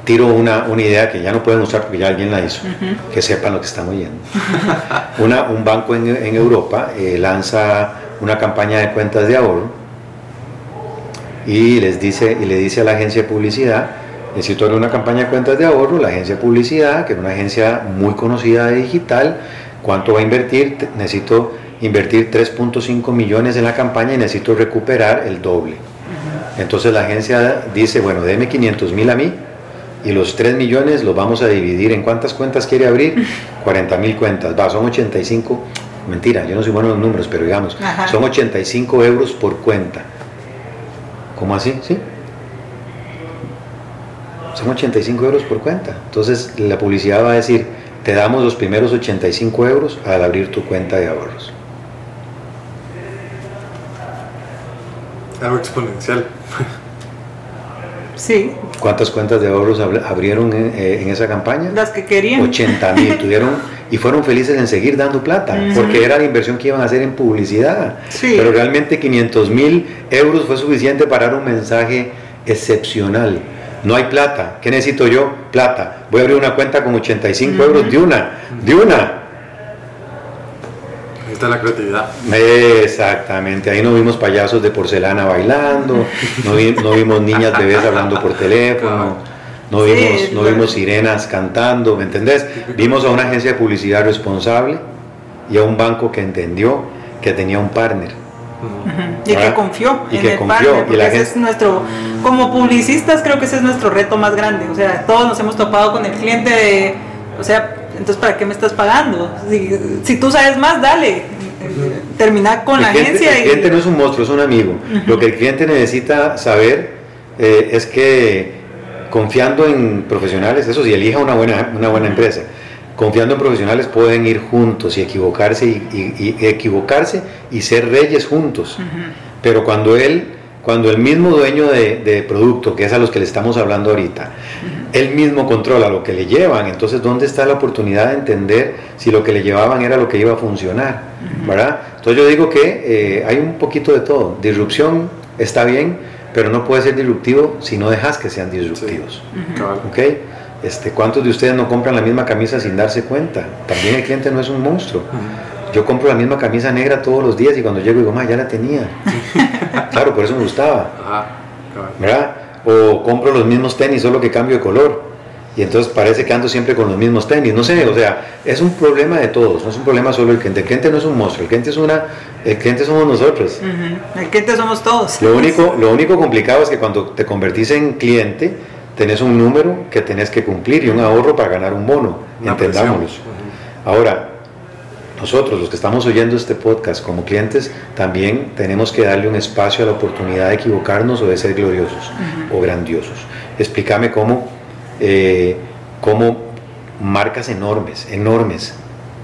Speaker 3: tiro una, una, idea que ya no pueden usar porque ya alguien la hizo, que sepan lo que están oyendo. una, un banco en, en Europa eh, lanza una campaña de cuentas de ahorro y les dice y le dice a la agencia de publicidad necesito una campaña de cuentas de ahorro la agencia de publicidad que es una agencia muy conocida de digital cuánto va a invertir necesito invertir 3.5 millones en la campaña y necesito recuperar el doble entonces la agencia dice, bueno, deme 500 mil a mí y los 3 millones los vamos a dividir en cuántas cuentas quiere abrir, 40 mil cuentas, va, son 85, mentira, yo no soy bueno en los números, pero digamos, son 85 euros por cuenta. ¿Cómo así? ¿Sí? Son 85 euros por cuenta. Entonces la publicidad va a decir, te damos los primeros 85 euros al abrir tu cuenta de ahorros.
Speaker 2: Algo exponencial.
Speaker 1: Sí.
Speaker 3: ¿Cuántas cuentas de ahorros abrieron eh, en, esa campaña?
Speaker 1: Las que querían.
Speaker 3: 80 mil. tuvieron y fueron felices en seguir dando plata, porque era la inversión que iban a hacer en publicidad. Pero realmente 500 mil euros fue suficiente para dar un mensaje excepcional. No hay plata. ¿Qué necesito yo? Plata. Voy a abrir una cuenta con 85 euros de una. De una
Speaker 2: la creatividad.
Speaker 3: Exactamente, ahí no vimos payasos de porcelana bailando, no, vimos niñas bebés hablando por teléfono, no vimos, no vimos sirenas cantando, ¿me entendés? Vimos a una agencia de publicidad responsable y a un banco que entendió que tenía un partner
Speaker 1: Y que confió en el partner, porque ese es nuestro, como publicistas creo que ese es nuestro reto más grande, o sea, todos nos hemos topado con el cliente de, o sea, entonces ¿para qué me estás pagando? Si, tú sabes más, dale, termina con la agencia.
Speaker 3: El cliente no es un monstruo, es un amigo. Lo que el cliente necesita saber eh, es que confiando en profesionales, eso sí, elija una buena, una buena empresa confiando en profesionales pueden ir juntos y equivocarse y, equivocarse y ser reyes juntos. Pero cuando él, cuando el mismo dueño de, producto, que es a los que le estamos hablando ahorita, él mismo controla lo que le llevan, entonces ¿dónde está la oportunidad de entender si lo que le llevaban era lo que iba a funcionar? ¿verdad? Entonces yo digo que eh, hay un poquito de todo. Disrupción está bien, pero no puede ser disruptivo si no dejas que sean disruptivos. Este, ¿Cuántos de ustedes no compran la misma camisa sin darse cuenta? También el cliente no es un monstruo. Yo compro la misma camisa negra todos los días y cuando llego digo, ma, ya la tenía. claro, por eso me gustaba. ¿Verdad? O compro los mismos tenis, solo que cambio de color. Y entonces parece que ando siempre con los mismos tenis. No sé, o sea, es un problema de todos, no es un problema solo del cliente. El cliente no es un monstruo, el cliente es una, el cliente somos nosotros.
Speaker 1: El cliente somos todos.
Speaker 3: Lo único, lo único complicado es que cuando te convertís en cliente, tenés un número que tenés que cumplir y un ahorro para ganar un bono, entendámoslo. Ahora, nosotros los que estamos oyendo este podcast como clientes, también tenemos que darle un espacio a la oportunidad de equivocarnos o de ser gloriosos o grandiosos. Explícame cómo, eh, cómo marcas enormes, enormes,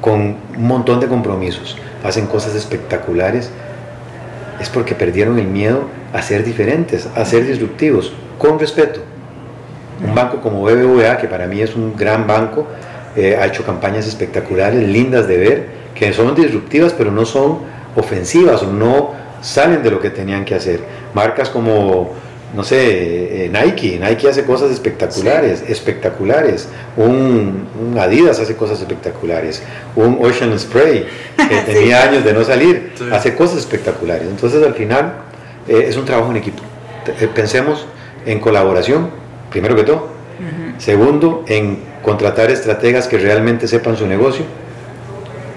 Speaker 3: con un montón de compromisos, hacen cosas espectaculares, es porque perdieron el miedo a ser diferentes, a ser disruptivos, con respeto, un banco como BBVA, que para mí es un gran banco, eh, ha hecho campañas espectaculares, lindas de ver, que son disruptivas, pero no son ofensivas o no salen de lo que tenían que hacer. Marcas como, no sé, eh, Nike, Nike hace cosas espectaculares, espectaculares. Un, Adidas hace cosas espectaculares. Un Ocean Spray, que tenía años de no salir, hace cosas espectaculares. Entonces, al final, eh, es un trabajo en equipo. Pensemos en colaboración primero que todo. Segundo, en contratar estrategas que realmente sepan su negocio,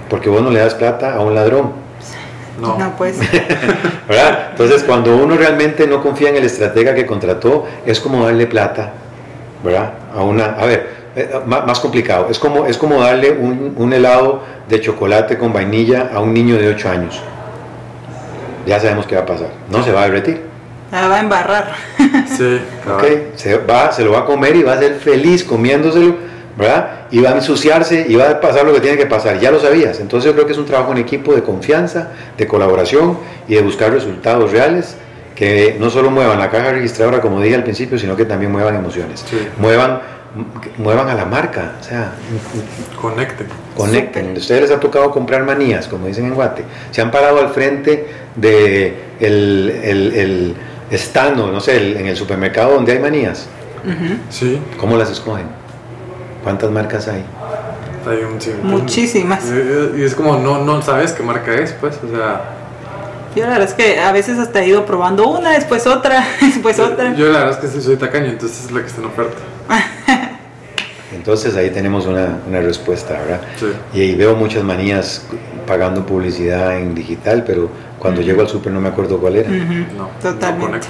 Speaker 3: porque vos no le das plata a un ladrón.
Speaker 1: No, no pues.
Speaker 3: ¿verdad? Entonces, cuando uno realmente no confía en el estratega que contrató, es como darle plata, ¿verdad? A una, a ver, eh, más complicado, es como, es como darle un, un helado de chocolate con vainilla a un niño de 8 años. Ya sabemos qué va a pasar, no se va a derretir.
Speaker 1: La va a embarrar.
Speaker 3: Sí, okay. se, va, se lo va a comer y va a ser feliz comiéndoselo, ¿verdad? Y va a ensuciarse y va a pasar lo que tiene que pasar. Ya lo sabías. Entonces yo creo que es un trabajo en equipo de confianza, de colaboración y de buscar resultados reales que no solo muevan la caja registradora, como dije al principio, sino que también muevan emociones. Muevan muevan a la marca, o sea,
Speaker 2: conecten.
Speaker 3: Conecten. Ustedes les ha tocado comprar manías, como dicen en Guate. Se han parado al frente de el, el, estando, no sé, en el supermercado donde hay manías.
Speaker 2: Sí.
Speaker 3: ¿Cómo las escogen? ¿Cuántas marcas hay?
Speaker 2: Hay un
Speaker 1: Muchísimas.
Speaker 2: Y, es como, no, no sabes qué marca es, pues, o sea...
Speaker 1: Yo la verdad es que a veces hasta he ido probando una, después otra, después otra.
Speaker 2: Yo la verdad es que soy tacaño, entonces es la que está en oferta.
Speaker 3: Entonces ahí tenemos una, respuesta, ¿verdad? Y, veo muchas manías pagando publicidad en digital, pero cuando llego al súper no me acuerdo cuál era.
Speaker 2: no, Totalmente.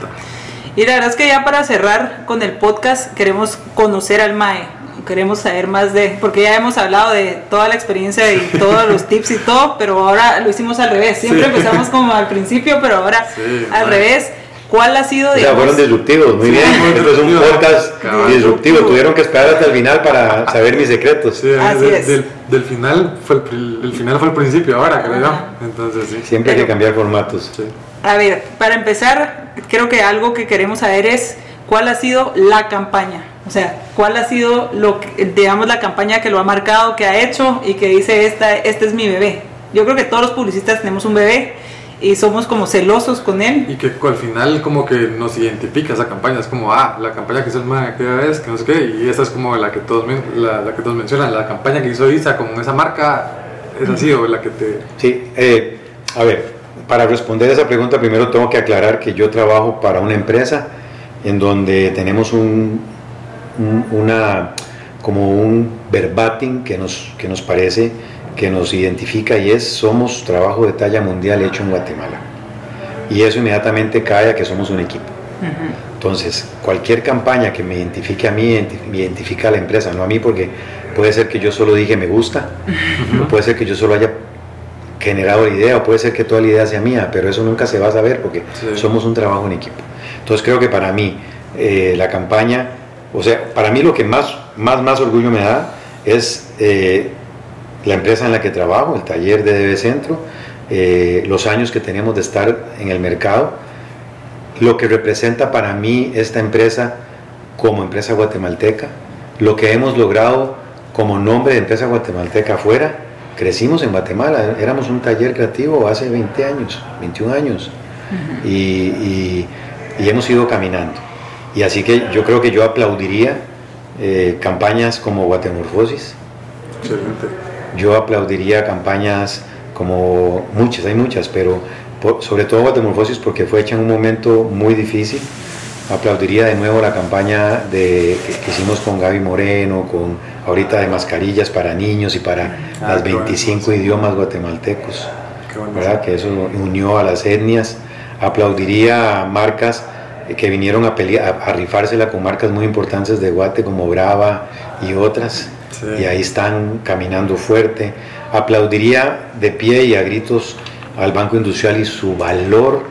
Speaker 1: y la verdad es que ya para cerrar con el podcast queremos conocer al MAE, queremos saber más de, porque ya hemos hablado de toda la experiencia y todos los tips y todo, pero ahora lo hicimos al revés. Siempre empezamos como al principio, pero ahora al revés. ¿Cuál ha sido,
Speaker 3: digamos? O fueron disruptivos, muy bien. Esto es un podcast disruptivo. Tuvieron que esperar hasta el final para saber mis secretos.
Speaker 2: Sí, Del, final fue el, final fue el principio, ahora creo Entonces, sí.
Speaker 3: Siempre hay que cambiar formatos.
Speaker 1: A ver, para empezar, creo que algo que queremos saber es cuál ha sido la campaña. O sea, cuál ha sido, lo digamos, la campaña que lo ha marcado, que ha hecho y que dice, esta, este es mi bebé. Yo creo que todos los publicistas tenemos un bebé y somos como celosos con él.
Speaker 2: Y que al final como que nos identifica esa campaña, es como, ah, la campaña que hizo el man vez, que no sé qué, y esa es como la que todos, la, la que todos mencionan, la campaña que hizo Isa con esa marca, es así o la que te...
Speaker 3: Sí, eh, a ver, para responder a esa pregunta primero tengo que aclarar que yo trabajo para una empresa en donde tenemos un, una, como un verbatim que nos, que nos parece que nos identifica y es somos trabajo de talla mundial hecho en Guatemala. y eso inmediatamente cae a que somos un equipo. Entonces, cualquier campaña que me identifique a mí, identifica a la empresa, no a mí, porque puede ser que yo solo dije me gusta, puede ser que yo solo haya generado la idea, o puede ser que toda la idea sea mía, pero eso nunca se va a saber porque somos un trabajo en equipo. Entonces, creo que para mí, eh, la campaña, o sea, para mí lo que más, más, más orgullo me da es eh, la empresa en la que trabajo, el taller de DB Centro, eh, los años que tenemos de estar en el mercado, lo que representa para mí esta empresa como empresa guatemalteca, lo que hemos logrado como nombre de empresa guatemalteca afuera. Crecimos en Guatemala, éramos un taller creativo hace 20 años, 21 años, y, hemos ido caminando. Y así que yo creo que yo aplaudiría eh, campañas como Guatemorfosis. Yo aplaudiría campañas como muchas, hay muchas, pero sobre todo Guatemorfosis porque fue hecha en un momento muy difícil. Aplaudiría de nuevo la campaña de, que, hicimos con Gaby Moreno, con ahorita de mascarillas para niños y para ah, las 25 idiomas guatemaltecos, ¿verdad? que eso unió a las etnias. Aplaudiría marcas que vinieron a, pelear, a, rifársela con marcas muy importantes de Guate como Brava y otras, y ahí están caminando fuerte. Aplaudiría de pie y a gritos al Banco Industrial y su valor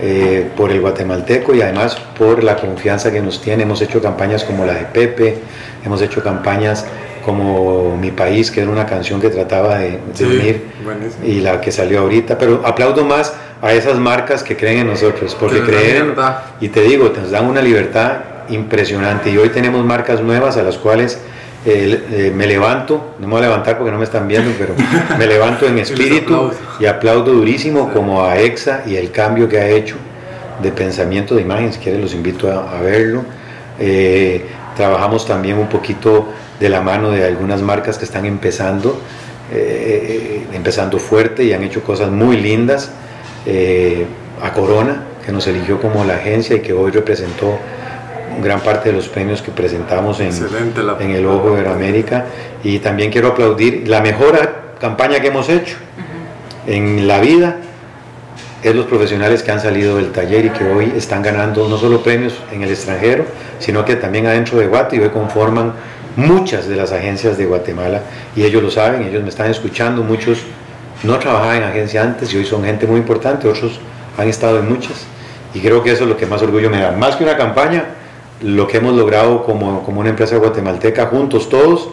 Speaker 3: eh, por el guatemalteco y además por la confianza que nos tiene. Hemos hecho campañas como la de Pepe, hemos hecho campañas como Mi País, que era una canción que trataba de, unir, y la que salió ahorita, pero aplaudo más a esas marcas que creen en nosotros, porque creen, y te digo, nos dan una libertad impresionante, y hoy tenemos marcas nuevas a las cuales eh, me levanto, no me voy a levantar porque no me están viendo, pero me levanto en espíritu y aplaudo durísimo como a EXA y el cambio que ha hecho de pensamiento de imagen, si quieren los invito a, verlo. Eh, trabajamos también un poquito de la mano de algunas marcas que están empezando, eh, empezando fuerte y han hecho cosas muy lindas. a Corona, que nos eligió como la agencia y que hoy representó gran parte de los premios que presentamos en, en el Ojo de América. Y también quiero aplaudir la mejor campaña que hemos hecho en la vida es los profesionales que han salido del taller y que hoy están ganando no solo premios en el extranjero, sino que también adentro de Guate y hoy conforman muchas de las agencias de Guatemala y ellos lo saben, ellos me están escuchando, muchos no trabajaban en agencia antes y hoy son gente muy importante, otros han estado en muchas y creo que eso es lo que más orgullo me da, más que una campaña, lo que hemos logrado como, como una empresa guatemalteca, juntos todos,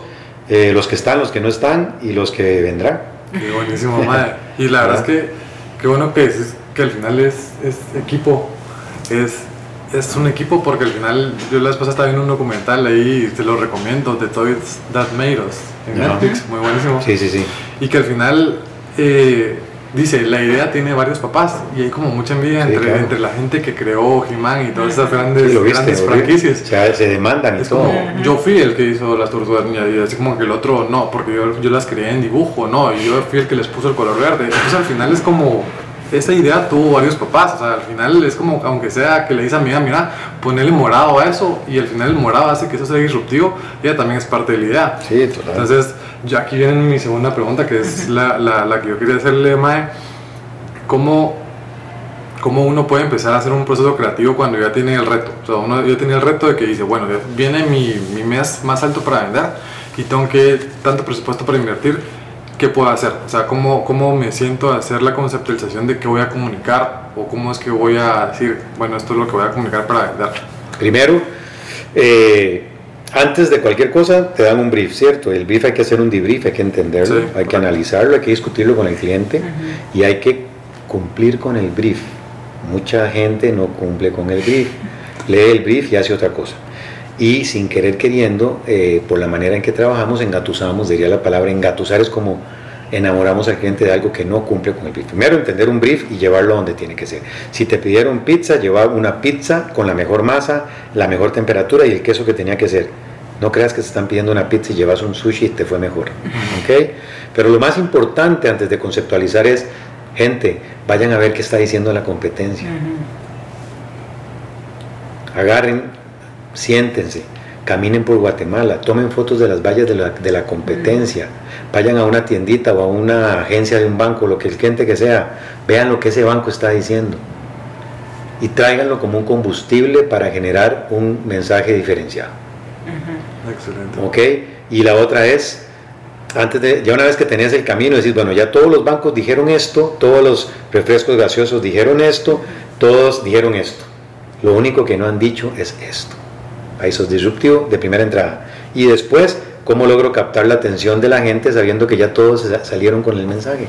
Speaker 3: eh, los que están, los que no están y los que vendrán.
Speaker 2: Qué buenísimo, madre. Y la verdad es que qué bueno que, es, que al final es, es equipo, es, es un equipo porque al final yo la vez pasada estaba viendo un documental ahí, te lo recomiendo, The Toys That Made Us, en Netflix, muy buenísimo.
Speaker 3: Sí, sí, sí.
Speaker 2: Y que al final... Eh, dice, la idea tiene varios papás y hay como mucha envidia entre, entre la gente que creó He-Man y todas esas grandes, grandes franquicias.
Speaker 3: O sea, se demandan y
Speaker 2: es
Speaker 3: todo.
Speaker 2: Como, yo fui el que hizo las tortugas ninja y así como que el otro no, porque yo, yo las creé en dibujo, no, y yo fui el que les puso el color verde. Entonces al final es como esa idea tuvo varios papás, o sea, al final es como, aunque sea que le dice a mi mira, ponele morado a eso, y al final el morado hace que eso sea disruptivo, ella también es parte de la idea.
Speaker 3: Sí, total.
Speaker 2: Entonces, ya aquí viene mi segunda pregunta, que es la, la, la que yo quería hacerle, Mae, ¿cómo, ¿cómo uno puede empezar a hacer un proceso creativo cuando ya tiene el reto? O sea, uno ya tiene el reto de que dice, bueno, viene mi, mi mes más alto para vender, y tengo que tanto presupuesto para invertir, ¿qué puedo hacer? O sea, ¿cómo, ¿cómo me siento a hacer la conceptualización de qué voy a comunicar o cómo es que voy a decir, bueno, esto es lo que voy a comunicar para vender?
Speaker 3: Primero, eh, antes de cualquier cosa te dan un brief, ¿cierto? El brief hay que hacer un debrief, hay que entenderlo, hay que analizarlo, hay que discutirlo con el cliente y hay que cumplir con el brief. Mucha gente no cumple con el brief, lee el brief y hace otra cosa y sin querer queriendo, eh, por la manera en que trabajamos, engatusamos, diría la palabra engatusar es como enamoramos al cliente de algo que no cumple con el brief. Primero, entender un brief y llevarlo donde tiene que ser. Si te pidieron pizza, llevar una pizza con la mejor masa, la mejor temperatura y el queso que tenía que ser. No creas que te están pidiendo una pizza y llevas un sushi y te fue mejor. ¿okay? Pero lo más importante antes de conceptualizar es, gente, vayan a ver qué está diciendo la competencia. Agarren siéntense, caminen por Guatemala, tomen fotos de las vallas de la, de la competencia, vayan a una tiendita o a una agencia de un banco, lo que el cliente que sea, vean lo que ese banco está diciendo. y tráiganlo como un combustible para generar un mensaje diferenciado. Excelente. ¿Ok? Y la otra es, antes de, ya una vez que tenés el camino, decir, bueno, ya todos los bancos dijeron esto, todos los refrescos gaseosos dijeron esto, todos dijeron esto. Lo único que no han dicho es esto. Ahí sos disruptivo de primera entrada. Y después, ¿cómo logro captar la atención de la gente sabiendo que ya todos salieron con el mensaje?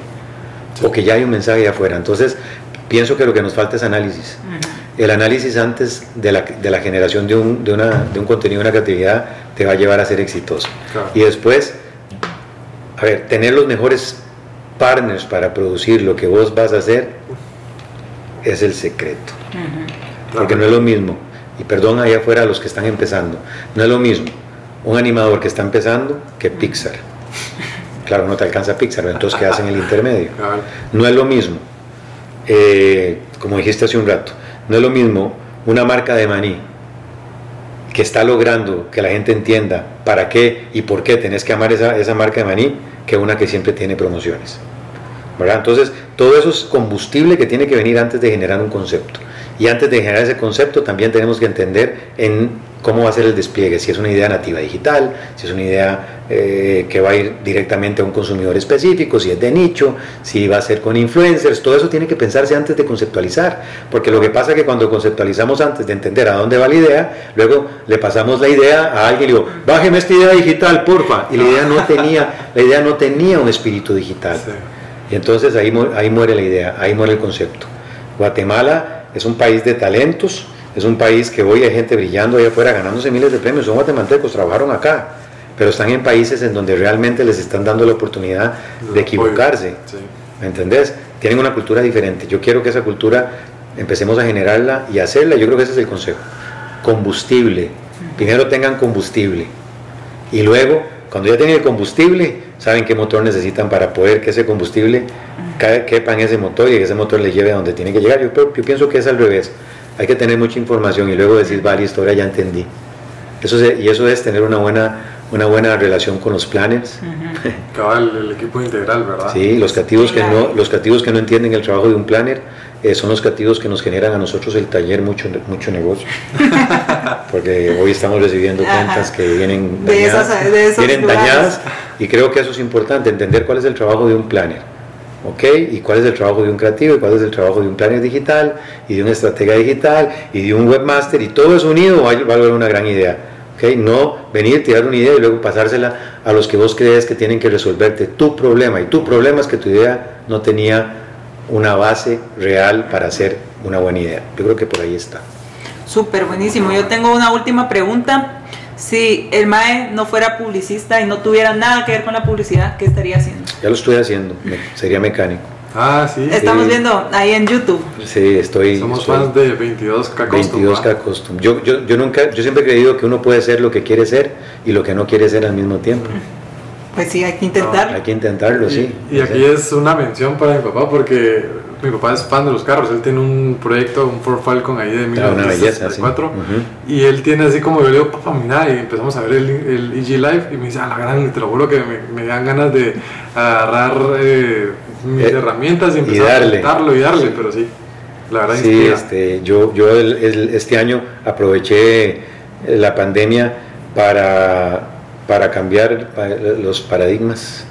Speaker 3: O que ya hay un mensaje afuera. Entonces, pienso que lo que nos falta es análisis. El análisis antes de la, de la generación de un, de, una, de un contenido, una creatividad, te va a llevar a ser exitoso. Y después, a ver, tener los mejores partners para producir lo que vos vas a hacer es el secreto. Porque no es lo mismo, y perdón allá afuera a los que están empezando, no es lo mismo un animador que está empezando que Pixar. Claro, no te alcanza Pixar, entonces ¿qué hacen el intermedio? No es lo mismo, eh, como dijiste hace un rato, no es lo mismo una marca de maní que está logrando que la gente entienda para qué y por qué tenés que amar esa, esa marca de maní que una que siempre tiene promociones. Entonces, todo eso es combustible que tiene que venir antes de generar un concepto. Y antes de generar ese concepto también tenemos que entender en cómo va a ser el despliegue, si es una idea nativa digital, si es una idea eh, que va a ir directamente a un consumidor específico, si es de nicho, si va a ser con influencers, todo eso tiene que pensarse antes de conceptualizar, porque lo que pasa es que cuando conceptualizamos antes de entender a dónde va la idea, luego le pasamos la idea a alguien y digo, bájeme esta idea digital, porfa, y la idea no tenía, la idea no tenía un espíritu digital. Y entonces ahí, ahí muere la idea, ahí muere el concepto. Guatemala es un país de talentos, es un país que hoy hay gente brillando allá afuera ganándose miles de premios, son guatemaltecos, trabajaron acá, pero están en países en donde realmente les están dando la oportunidad de equivocarse. ¿Me entendés? Tienen una cultura diferente. Yo quiero que esa cultura empecemos a generarla y hacerla. Yo creo que ese es el consejo. Combustible. Primero tengan combustible. Y luego, cuando ya tienen el combustible, saben qué motor necesitan para poder que ese combustible quepa en ese motor y que ese motor le lleve a donde tiene que llegar. Yo, yo pienso que es al revés. Hay que tener mucha información y luego decir, vale, historia ya entendí. Eso y eso es tener una buena, una buena relación con los planes.
Speaker 2: Cabal, el equipo integral, ¿verdad?
Speaker 3: Sí, los creativos, que no, los creativos que no entienden el trabajo de un planner eh, son los creativos que nos generan a nosotros el taller mucho, mucho negocio. Porque hoy estamos recibiendo cuentas que vienen dañadas, vienen dañadas y creo que eso es importante, entender cuál es el trabajo de un planner. ¿ok? Y cuál es el trabajo de un creativo, y cuál es el trabajo de un planner digital, y de una estratega digital, y de un webmaster, y todo eso unido va a lograr una gran idea. ¿ok? No venir, tirar una idea y luego pasársela a los que vos crees que tienen que resolverte tu problema. Y tu problema es que tu idea no tenía una base real para hacer una buena idea. Yo creo que por ahí está.
Speaker 1: Súper buenísimo. Yo tengo una última pregunta. Si el MAE no fuera publicista y no tuviera nada que ver con la publicidad, ¿qué estaría haciendo?
Speaker 3: Ya lo estoy haciendo, sería mecánico.
Speaker 2: Ah, sí.
Speaker 1: Estamos viendo ahí en YouTube.
Speaker 3: Sí, estoy.
Speaker 2: Somos fans de 22K
Speaker 3: Custom. 22K Custom. Yo, yo, yo, nunca, yo siempre he creído que uno puede ser lo que quiere ser y lo que no quiere ser al mismo tiempo.
Speaker 1: Pues sí, hay que intentarlo.
Speaker 3: hay que intentarlo, sí.
Speaker 2: Y aquí es una mención para mi papá porque mi papá es fan de los carros, él tiene un proyecto, un Ford Falcon ahí de 1964 ah, y él tiene así como yo le digo, papá, mira, y empezamos a ver el, el EG Live y me dice, a la gran, te lo juro que me, me dan ganas de agarrar eh, mis eh, herramientas y empezar a intentarlo y darle, pero sí, la verdad
Speaker 3: Sí, este, yo, yo este año aproveché la pandemia para, para cambiar los paradigmas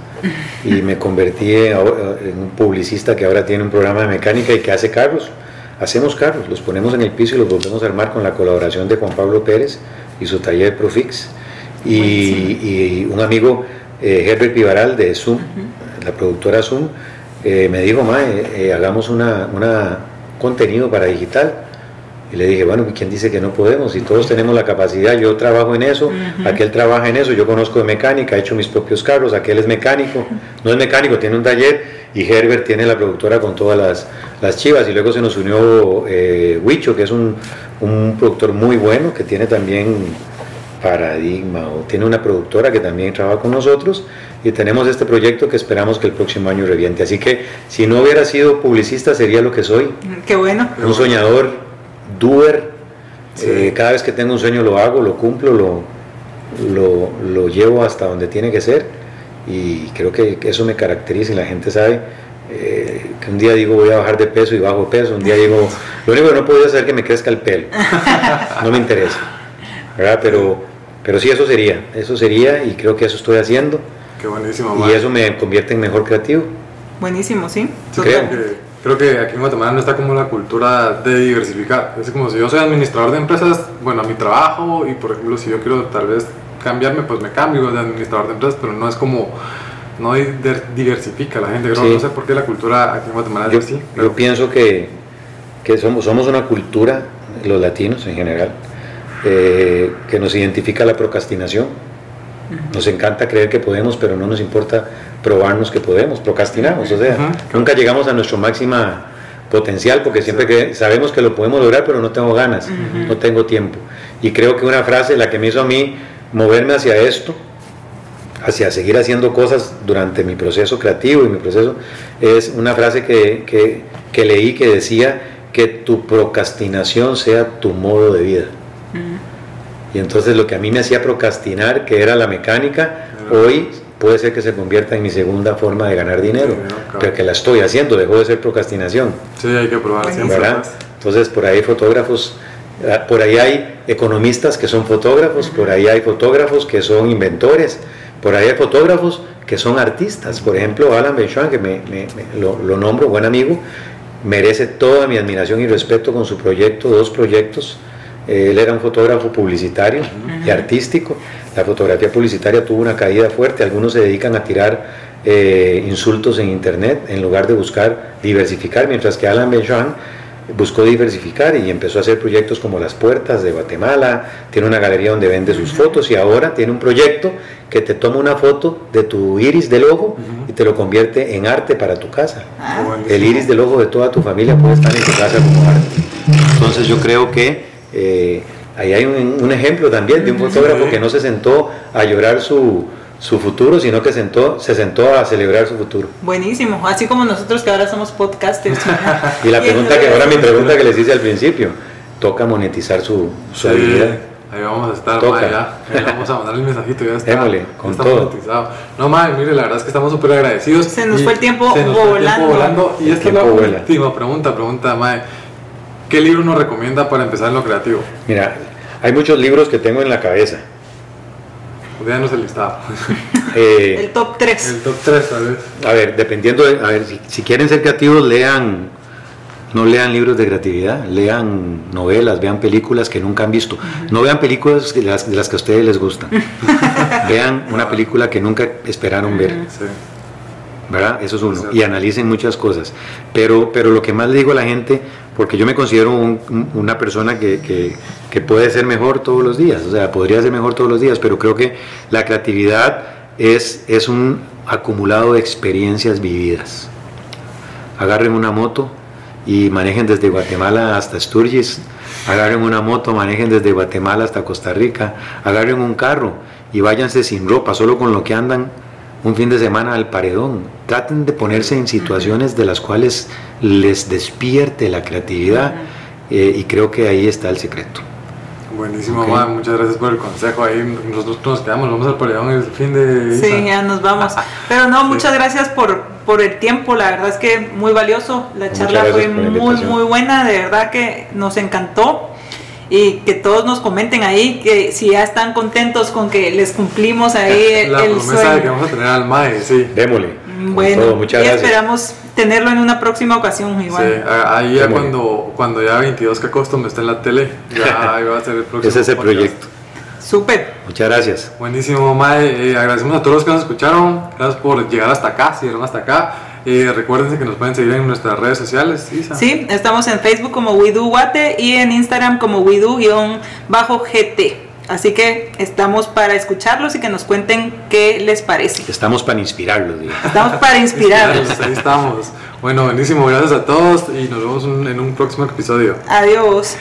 Speaker 3: y me convertí en un publicista que ahora tiene un programa de mecánica y que hace carros. Hacemos carros, los ponemos en el piso y los volvemos a armar con la colaboración de Juan Pablo Pérez y su taller Profix. Y, un amigo, eh, Herbert Pivaral de Zoom, la productora Zoom, eh, me dijo, Mae, eh, hagamos una contenido para digital y le dije, bueno, ¿quién dice que no podemos? Si todos tenemos la capacidad, yo trabajo en eso, aquel trabaja en eso, yo conozco de mecánica, he hecho mis propios carros, aquel es mecánico, no es mecánico, tiene un taller y Herbert tiene la productora con todas las, las chivas y luego se nos unió eh, Huicho, que es un, un, productor muy bueno, que tiene también Paradigma o tiene una productora que también trabaja con nosotros y tenemos este proyecto que esperamos que el próximo año reviente. Así que si no hubiera sido publicista sería lo que soy.
Speaker 1: Qué bueno.
Speaker 3: Un soñador doer. Eh, cada vez que tengo un sueño lo hago, lo cumplo, lo, lo, llevo hasta donde tiene que ser y creo que eso me caracteriza y la gente sabe eh, que un día digo voy a bajar de peso y bajo peso, un día digo, lo único que no puedo hacer es que me crezca el pelo, no me interesa, ¿verdad? Pero, pero sí, eso sería, eso sería y creo que eso estoy haciendo.
Speaker 2: Qué buenísimo.
Speaker 3: Y eso me convierte en mejor creativo.
Speaker 1: Buenísimo, sí.
Speaker 2: creo. Creo que aquí en Guatemala no está como la cultura de diversificar. Es como si yo soy administrador de empresas, bueno, a mi trabajo y por ejemplo si yo quiero tal vez cambiarme, pues me cambio de administrador de empresas, pero no es como no diversifica la gente. no sé por qué la cultura aquí en Guatemala
Speaker 3: es
Speaker 2: así.
Speaker 3: Yo pienso que, que, somos, somos una cultura, los latinos en general, eh, que nos identifica la procrastinación. Nos encanta creer que podemos, pero no nos importa probarnos que podemos, procrastinamos, o sea, nunca llegamos a nuestro máxima potencial porque siempre que sabemos que lo podemos lograr, pero no tengo ganas, no tengo tiempo. Y creo que una frase, la que me hizo a mí moverme hacia esto, hacia seguir haciendo cosas durante mi proceso creativo y mi proceso, es una frase que, leí que decía que tu procrastinación sea tu modo de vida. Y entonces lo que a mí me hacía procrastinar, que era la mecánica, hoy puede ser que se convierta en mi segunda forma de ganar dinero, pero que la estoy haciendo, dejó de ser procrastinación.
Speaker 2: Sí, hay que probar siempre.
Speaker 3: Entonces por ahí fotógrafos, ah, por ahí hay economistas que son fotógrafos, por ahí hay fotógrafos que son inventores, por ahí hay fotógrafos que son artistas. Por ejemplo, Alan Benchuan, que me, lo, nombro, buen amigo, merece toda mi admiración y respeto con su proyecto, dos proyectos. Él era un fotógrafo publicitario y artístico. La fotografía publicitaria tuvo una caída fuerte. Algunos se dedican a tirar eh, insultos en internet en lugar de buscar diversificar, mientras que Alan Benchuan buscó diversificar y empezó a hacer proyectos como Las Puertas de Guatemala, tiene una galería donde vende sus fotos y ahora tiene un proyecto que te toma una foto de tu iris del ojo y te lo convierte en arte para tu casa. Ah. El iris del ojo de toda tu familia puede estar en tu casa como arte. Entonces yo creo que eh, ahí hay un ejemplo también de un fotógrafo que no se sentó a llorar su, su futuro, sino que sentó, se sentó a celebrar su futuro.
Speaker 1: Buenísimo, así como nosotros que ahora somos podcasters.
Speaker 3: y la pregunta que ahora mi pregunta que les hice al principio, toca monetizar su, su habilidad.
Speaker 2: Ahí vamos a estar, toca. ya. vamos a mandar el mensajito, ya está.
Speaker 3: Émole, con todo.
Speaker 2: Monetizado. No, madre, mire, la verdad es que estamos súper agradecidos.
Speaker 1: Se nos fue el tiempo se nos volando. Fue el tiempo volando.
Speaker 2: Y esta es la última pregunta, pregunta, madre. ¿Qué libro nos recomienda para empezar en lo creativo?
Speaker 3: Mira, hay muchos libros que tengo en la cabeza
Speaker 2: Veanos el listado.
Speaker 1: Eh, el top 3.
Speaker 2: El top 3, tal vez.
Speaker 3: A ver, dependiendo, de, a ver, si, quieren ser creativos, lean, no lean libros de creatividad, lean novelas, vean películas que nunca han visto. No vean películas de las, de las que a ustedes les gustan. vean una película que nunca esperaron ver. Sí. ¿verdad? Eso es uno. Y analicen muchas cosas. Pero, pero lo que más le digo a la gente, porque yo me considero una persona que, puede ser mejor todos los días, o sea, podría ser mejor todos los días, pero creo que la creatividad es, es un acumulado de experiencias vividas. Agarren una moto y manejen desde Guatemala hasta Sturgis, agarren una moto, manejen desde Guatemala hasta Costa Rica, agarren un carro y váyanse sin ropa, solo con lo que andan un fin de semana al paredón. Traten de ponerse en situaciones de las cuales les despierte la creatividad eh, y creo que ahí está el secreto.
Speaker 2: Buenísimo, muchas gracias por el consejo. Ahí nosotros nos quedamos, vamos al paredón el fin de...
Speaker 1: Sí, ya nos vamos. Pero no, muchas gracias por, por el tiempo, la verdad es que muy valioso. La charla fue muy, muy buena, de verdad que nos encantó y que todos nos comenten ahí que si ya están contentos con que les cumplimos ahí
Speaker 2: la promesa de que vamos a tener al MAE, sí.
Speaker 3: Démosle.
Speaker 1: Bueno, muchas y esperamos tenerlo en una próxima ocasión igual.
Speaker 2: Sí, ahí ya cuando, cuando ya 22 que me está en la tele, ya ahí va a ser el próximo.
Speaker 3: Ese es el proyecto.
Speaker 1: Súper.
Speaker 3: Muchas gracias.
Speaker 2: Buenísimo, Mae. Eh, agradecemos a todos los que nos escucharon. Gracias por llegar hasta acá, si llegaron hasta acá. Y recuerden que nos pueden seguir en nuestras redes sociales.
Speaker 1: Sí, estamos en Facebook como WeDoGuate y en Instagram como WeDo-GT. Así que estamos para escucharlos y que nos cuenten qué les parece.
Speaker 3: Estamos para inspirarlos.
Speaker 1: Estamos para inspirarlos.
Speaker 2: Ahí estamos. Bueno, buenísimo. Gracias a todos y nos vemos en un próximo episodio.
Speaker 1: Adiós.